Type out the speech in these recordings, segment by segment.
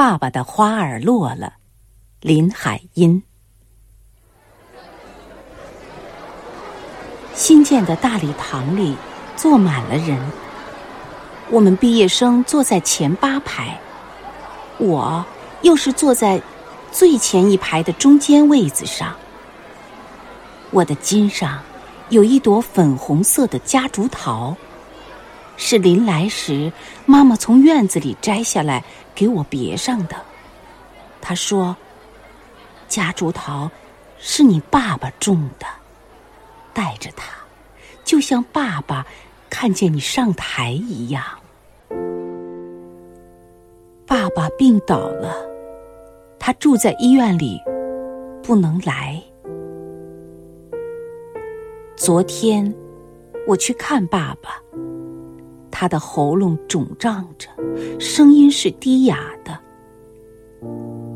爸爸的花儿落了，林海音。新建的大礼堂里坐满了人，我们毕业生坐在前八排，我又是坐在最前一排的中间位子上。我的襟上有一朵粉红色的夹竹桃。是临来时，妈妈从院子里摘下来给我别上的。她说：“夹竹桃是你爸爸种的，带着它，就像爸爸看见你上台一样。”爸爸病倒了，他住在医院里，不能来。昨天我去看爸爸。他的喉咙肿胀着，声音是低哑的。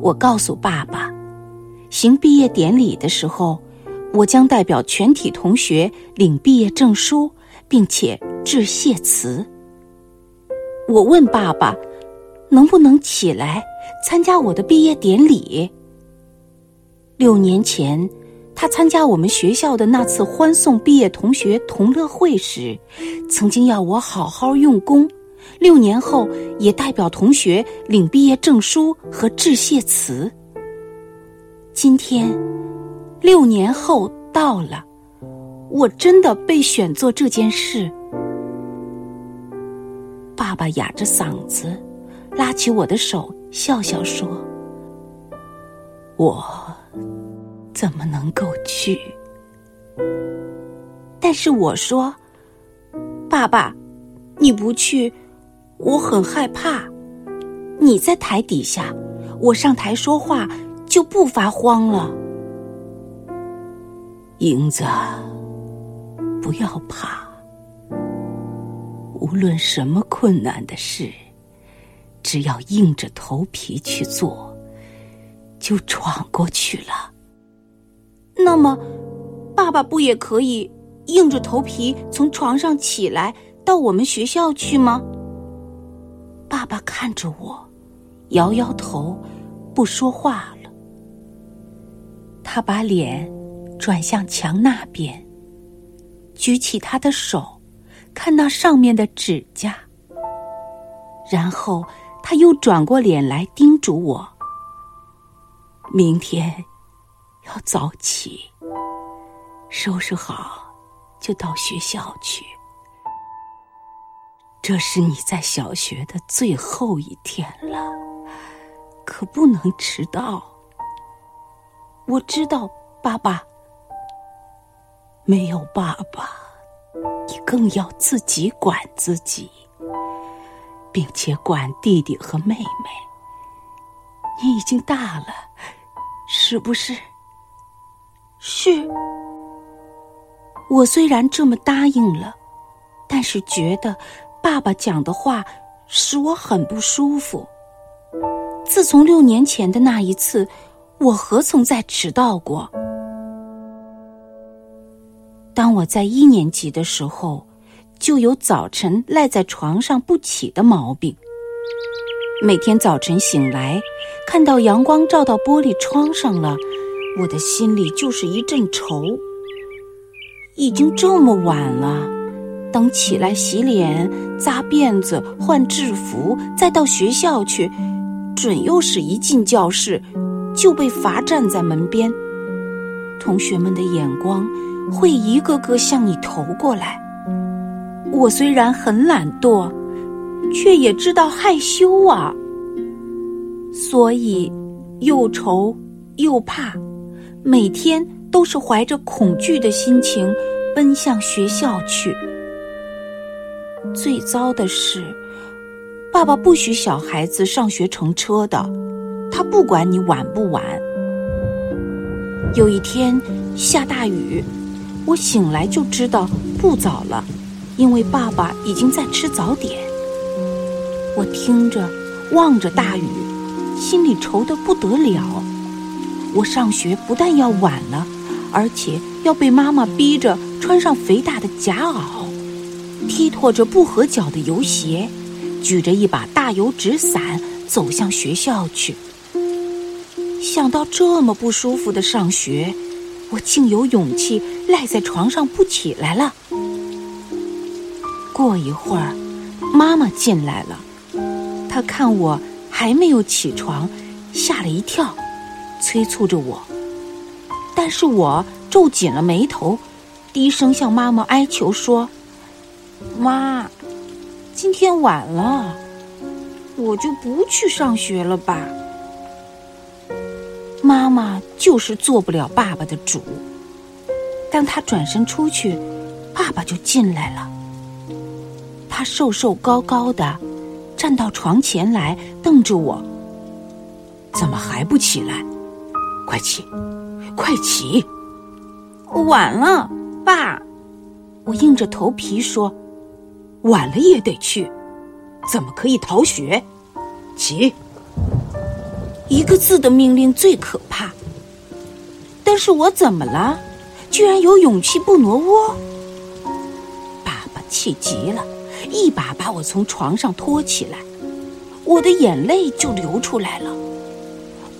我告诉爸爸，行毕业典礼的时候，我将代表全体同学领毕业证书，并且致谢词。我问爸爸，能不能起来参加我的毕业典礼？六年前。他参加我们学校的那次欢送毕业同学同乐会时，曾经要我好好用功。六年后，也代表同学领毕业证书和致谢词。今天，六年后到了，我真的被选做这件事。爸爸哑着嗓子，拉起我的手，笑笑说：“我。”怎么能够去？但是我说：“爸爸，你不去，我很害怕。你在台底下，我上台说话就不发慌了。”英子，不要怕，无论什么困难的事，只要硬着头皮去做，就闯过去了。那么，爸爸不也可以硬着头皮从床上起来到我们学校去吗？爸爸看着我，摇摇头，不说话了。他把脸转向墙那边，举起他的手，看那上面的指甲。然后他又转过脸来叮嘱我：明天。要早起，收拾好就到学校去。这是你在小学的最后一天了，可不能迟到。我知道，爸爸。没有爸爸，你更要自己管自己，并且管弟弟和妹妹。你已经大了，是不是？是，我虽然这么答应了，但是觉得爸爸讲的话使我很不舒服。自从六年前的那一次，我何曾再迟到过？当我在一年级的时候，就有早晨赖在床上不起的毛病。每天早晨醒来，看到阳光照到玻璃窗上了。我的心里就是一阵愁。已经这么晚了，等起来洗脸、扎辫子、换制服，再到学校去，准又是一进教室就被罚站在门边。同学们的眼光会一个个向你投过来。我虽然很懒惰，却也知道害羞啊，所以又愁又怕。每天都是怀着恐惧的心情奔向学校去。最糟的是，爸爸不许小孩子上学乘车的，他不管你晚不晚。有一天下大雨，我醒来就知道不早了，因为爸爸已经在吃早点。我听着，望着大雨，心里愁得不得了。我上学不但要晚了，而且要被妈妈逼着穿上肥大的夹袄，踢拖着不合脚的油鞋，举着一把大油纸伞走向学校去。想到这么不舒服的上学，我竟有勇气赖在床上不起来了。过一会儿，妈妈进来了，她看我还没有起床，吓了一跳，催促着我。但是我皱紧了眉头，低声向妈妈哀求说：“妈，今天晚了，我就不去上学了吧。”妈妈就是做不了爸爸的主。当他转身出去，爸爸就进来了。他瘦瘦高高的，站到床前来，瞪着我：“怎么还不起来？快起，快起！”晚了，爸。我硬着头皮说：“晚了也得去，怎么可以逃学？起！”一个字的命令最可怕，但是我怎么了？居然有勇气不挪窝？爸爸气极了，一把把我从床上拖起来，我的眼泪就流出来了。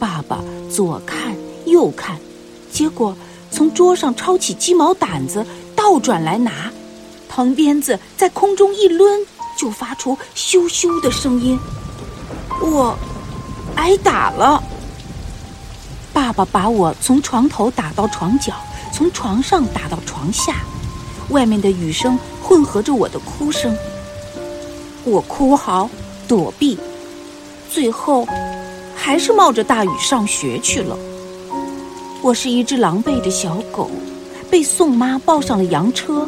爸爸左看右看，结果从桌上抄起鸡毛掸子倒转来拿，藤鞭子在空中一抡，就发出咻咻的声音。我。挨打了，爸爸把我从床头打到床角，从床上打到床下，外面的雨声混合着我的哭声。我哭嚎躲避，最后还是冒着大雨上学去了。我是一只狼狈的小狗，被宋妈抱上了洋车，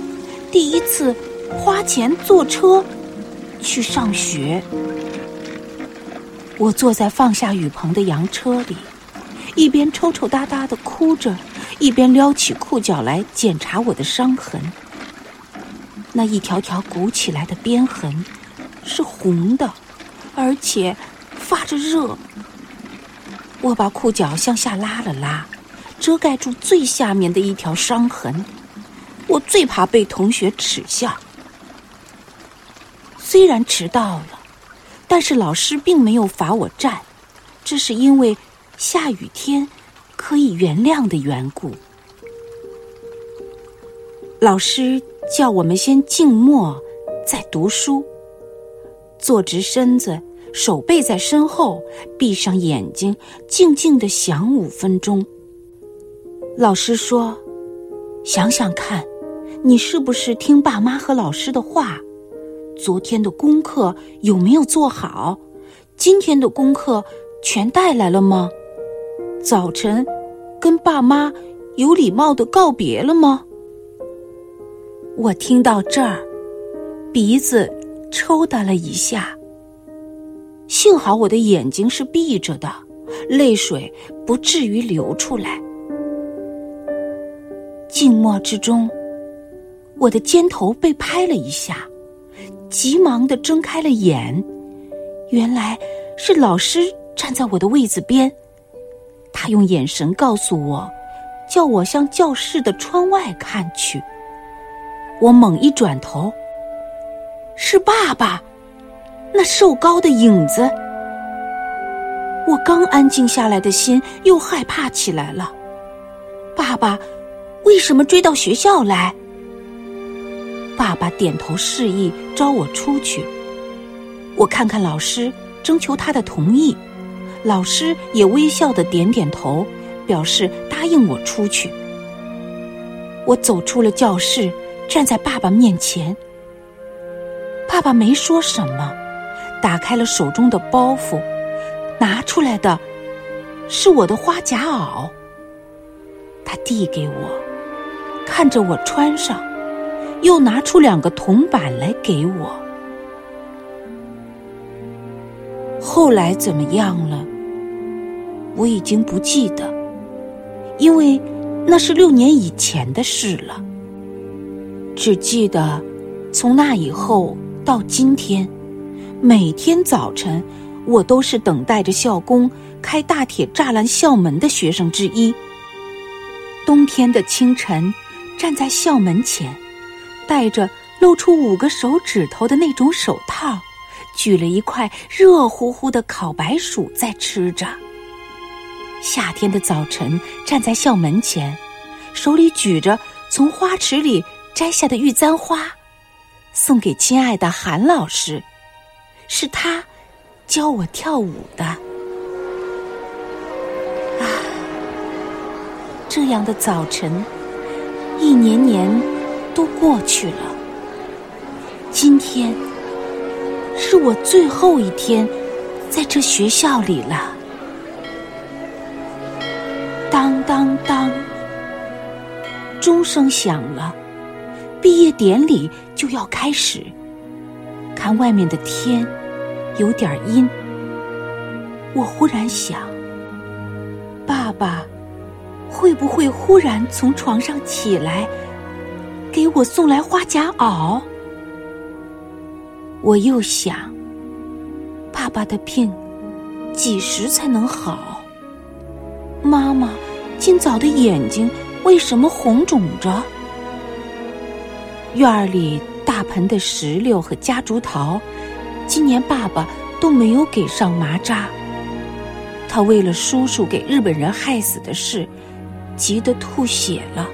第一次花钱坐车去上学。我坐在放下雨棚的洋车里，一边抽抽搭搭的哭着，一边撩起裤脚来检查我的伤痕。那一条条鼓起来的鞭痕是红的，而且发着热。我把裤脚向下拉了拉，遮盖住最下面的一条伤痕。我最怕被同学耻笑。虽然迟到了。但是老师并没有罚我站，这是因为下雨天可以原谅的缘故。老师叫我们先静默，再读书。坐直身子，手背在身后，闭上眼睛，静静的想五分钟。老师说：“想想看，你是不是听爸妈和老师的话？”昨天的功课有没有做好？今天的功课全带来了吗？早晨跟爸妈有礼貌的告别了吗？我听到这儿，鼻子抽打了一下。幸好我的眼睛是闭着的，泪水不至于流出来。静默之中，我的肩头被拍了一下。急忙的睁开了眼，原来是老师站在我的位子边。他用眼神告诉我，叫我向教室的窗外看去。我猛一转头，是爸爸，那瘦高的影子。我刚安静下来的心又害怕起来了。爸爸，为什么追到学校来？爸爸点头示意，招我出去。我看看老师，征求他的同意。老师也微笑的点点头，表示答应我出去。我走出了教室，站在爸爸面前。爸爸没说什么，打开了手中的包袱，拿出来的是我的花夹袄。他递给我，看着我穿上。又拿出两个铜板来给我。后来怎么样了？我已经不记得，因为那是六年以前的事了。只记得从那以后到今天，每天早晨我都是等待着校工开大铁栅栏校门的学生之一。冬天的清晨，站在校门前。戴着露出五个手指头的那种手套，举了一块热乎乎的烤白薯在吃着。夏天的早晨，站在校门前，手里举着从花池里摘下的玉簪花，送给亲爱的韩老师，是他教我跳舞的。啊，这样的早晨，一年年都过去了。今天是我最后一天在这学校里了。当当当，钟声响了，毕业典礼就要开始。看外面的天，有点阴。我忽然想，爸爸会不会忽然从床上起来，给我送来花夹袄？我又想，爸爸的病几时才能好？妈妈今早的眼睛为什么红肿着？院里大盆的石榴和夹竹桃，今年爸爸都没有给上麻扎。他为了叔叔给日本人害死的事，急得吐血了。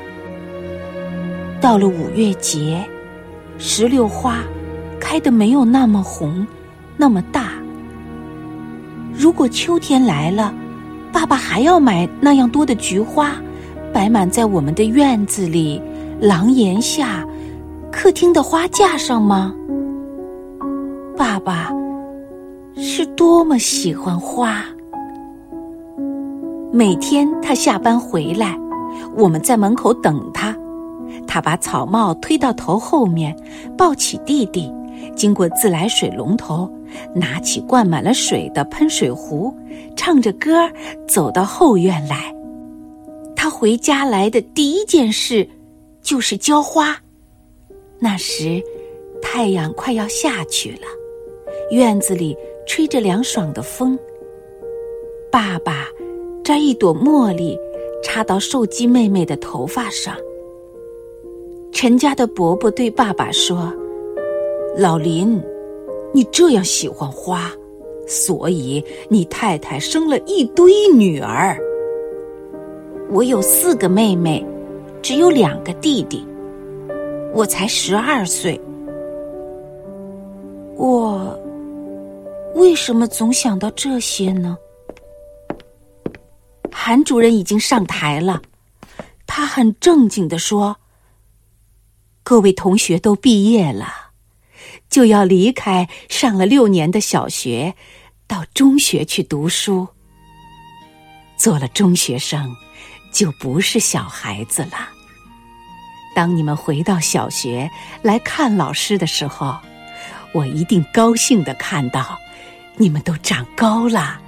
到了五月节，石榴花。开的没有那么红，那么大。如果秋天来了，爸爸还要买那样多的菊花，摆满在我们的院子里、廊檐下、客厅的花架上吗？爸爸是多么喜欢花。每天他下班回来，我们在门口等他，他把草帽推到头后面，抱起弟弟。经过自来水龙头，拿起灌满了水的喷水壶，唱着歌走到后院来。他回家来的第一件事就是浇花。那时太阳快要下去了，院子里吹着凉爽的风。爸爸摘一朵茉莉，插到寿姬妹妹的头发上。陈家的伯伯对爸爸说。老林，你这样喜欢花，所以你太太生了一堆女儿。我有四个妹妹，只有两个弟弟。我才十二岁，我为什么总想到这些呢？韩主任已经上台了，他很正经的说：“各位同学都毕业了。”就要离开上了六年的小学，到中学去读书。做了中学生，就不是小孩子了。当你们回到小学来看老师的时候，我一定高兴的看到，你们都长高了，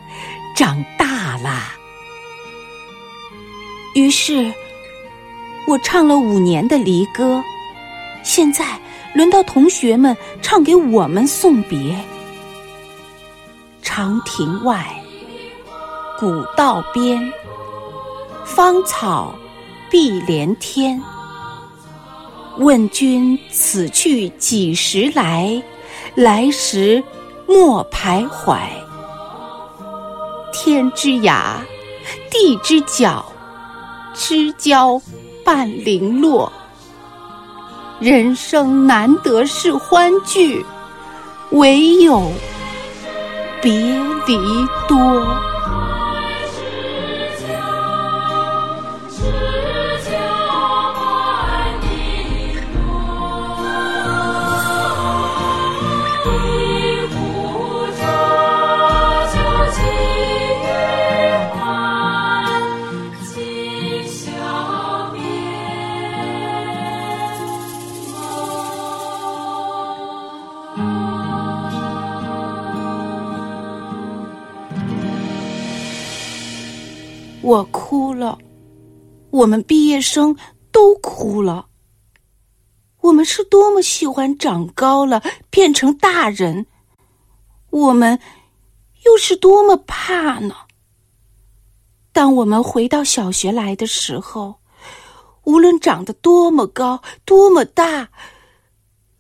长大了。于是，我唱了五年的离歌，现在。轮到同学们唱给我们送别。长亭外，古道边，芳草碧连天。问君此去几时来？来时莫徘徊。天之涯，地之角，知交半零落。人生难得是欢聚，唯有别离多。我们毕业生都哭了。我们是多么喜欢长高了，变成大人，我们又是多么怕呢？当我们回到小学来的时候，无论长得多么高，多么大，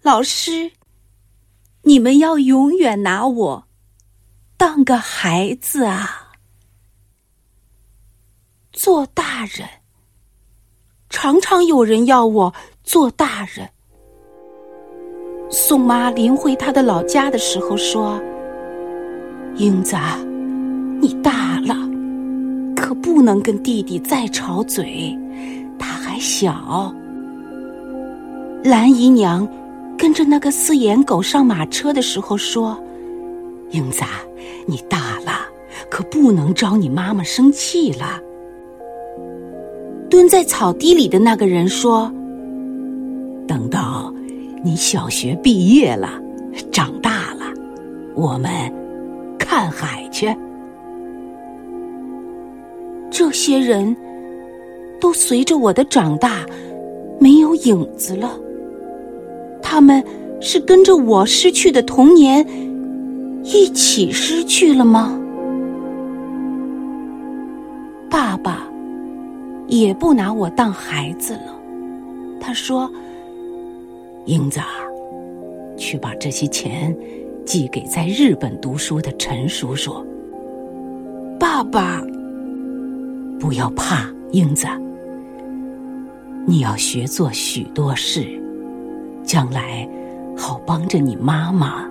老师你们要永远拿我当个孩子啊！做大人，常常有人要我做大人。宋妈临回她的老家的时候说：“英子，你大了，可不能跟弟弟再吵嘴，他还小。”蓝姨娘跟着那个四眼狗上马车的时候说：“英子，你大了，可不能招你妈妈生气了。”蹲在草地里的那个人说：“等到你小学毕业了，长大了，我们看海去。”这些人都随着我的长大，没有影子了。他们是跟着我失去的童年一起失去了吗？爸爸也不拿我当孩子了。他说：“英子，去把这些钱寄给在日本读书的陈叔叔。”爸爸，不要怕，英子，你要学做许多事。将来好帮着你妈妈，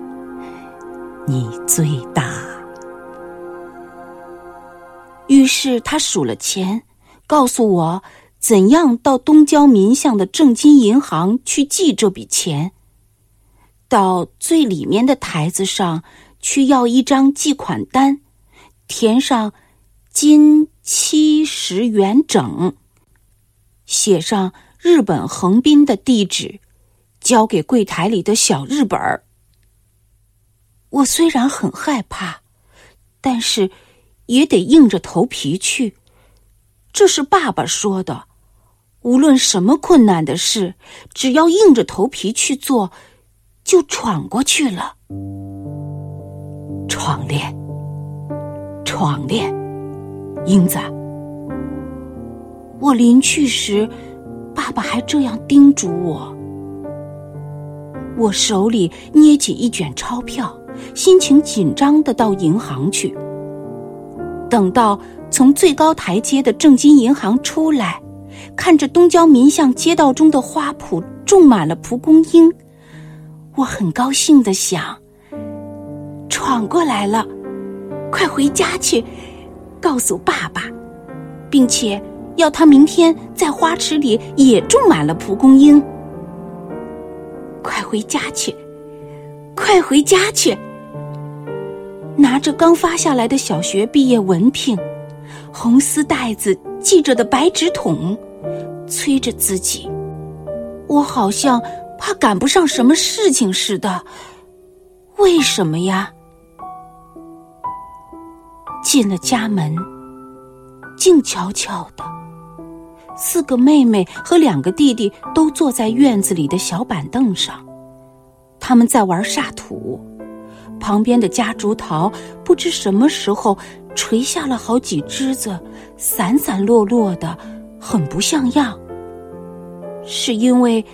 你最大。于是他数了钱，告诉我怎样到东郊民巷的正金银行去寄这笔钱。到最里面的台子上去要一张寄款单，填上金七十元整，写上日本横滨的地址。交给柜台里的小日本儿。我虽然很害怕，但是也得硬着头皮去。这是爸爸说的，无论什么困难的事，只要硬着头皮去做，就闯过去了。闯练，闯练，英子。我临去时，爸爸还这样叮嘱我。我手里捏起一卷钞票，心情紧张的到银行去。等到从最高台阶的正金银行出来，看着东郊民巷街道中的花圃种满了蒲公英，我很高兴的想：闯过来了，快回家去，告诉爸爸，并且要他明天在花池里也种满了蒲公英。快回家去！快回家去！拿着刚发下来的小学毕业文凭，红丝带子系着的白纸筒，催着自己。我好像怕赶不上什么事情似的。为什么呀？进了家门，静悄悄的。四个妹妹和两个弟弟都坐在院子里的小板凳上，他们在玩沙土。旁边的夹竹桃不知什么时候垂下了好几枝子，散散落落的，很不像样。是因为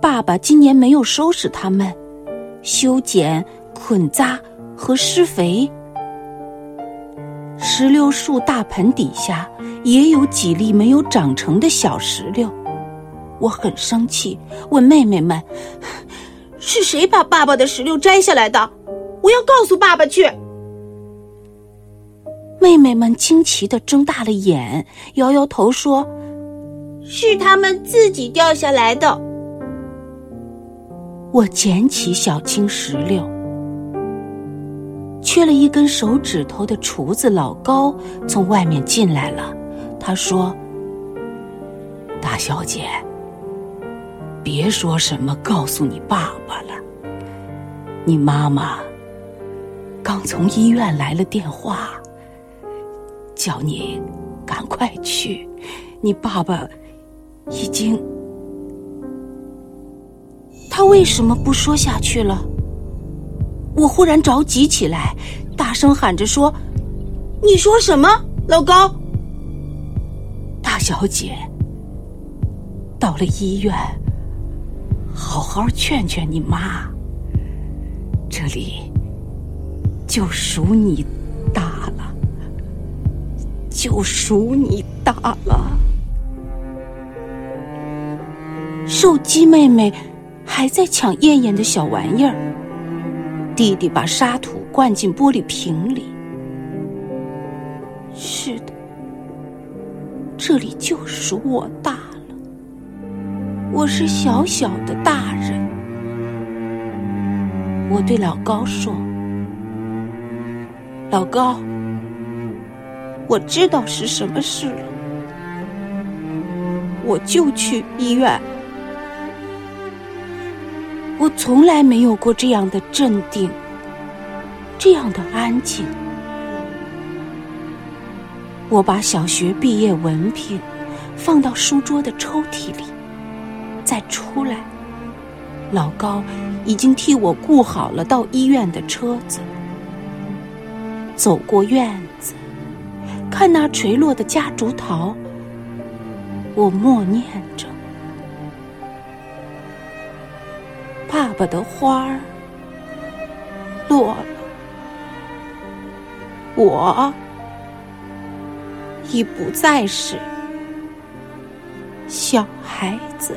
爸爸今年没有收拾它们，修剪、捆扎和施肥。石榴树大盆底下也有几粒没有长成的小石榴，我很生气，问妹妹们：“ 是谁把爸爸的石榴摘下来的？我要告诉爸爸去。”妹妹们惊奇的睁大了眼，摇摇头说：“是他们自己掉下来的。”我捡起小青石榴。缺了一根手指头的厨子老高从外面进来了，他说：“大小姐，别说什么告诉你爸爸了。你妈妈刚从医院来了电话，叫你赶快去。你爸爸已经……他为什么不说下去了？”我忽然着急起来，大声喊着说：“你说什么，老高？大小姐，到了医院，好好劝劝你妈。这里就数你大了，就数你大了。瘦鸡妹妹还在抢燕燕的小玩意儿，弟弟把沙土灌进玻璃瓶里。是的，这里就属我大了，我是小小的大人。我对老高说：“老高，我知道是什么事了，我就去医院。”我从来没有过这样的镇定，这样的安静。我把小学毕业文凭放到书桌的抽屉里，再出来，老高已经替我雇好了到医院的车子。走过院子，看那垂落的夹竹桃，我默念着。爸爸的花儿落了，我已不再是小孩子。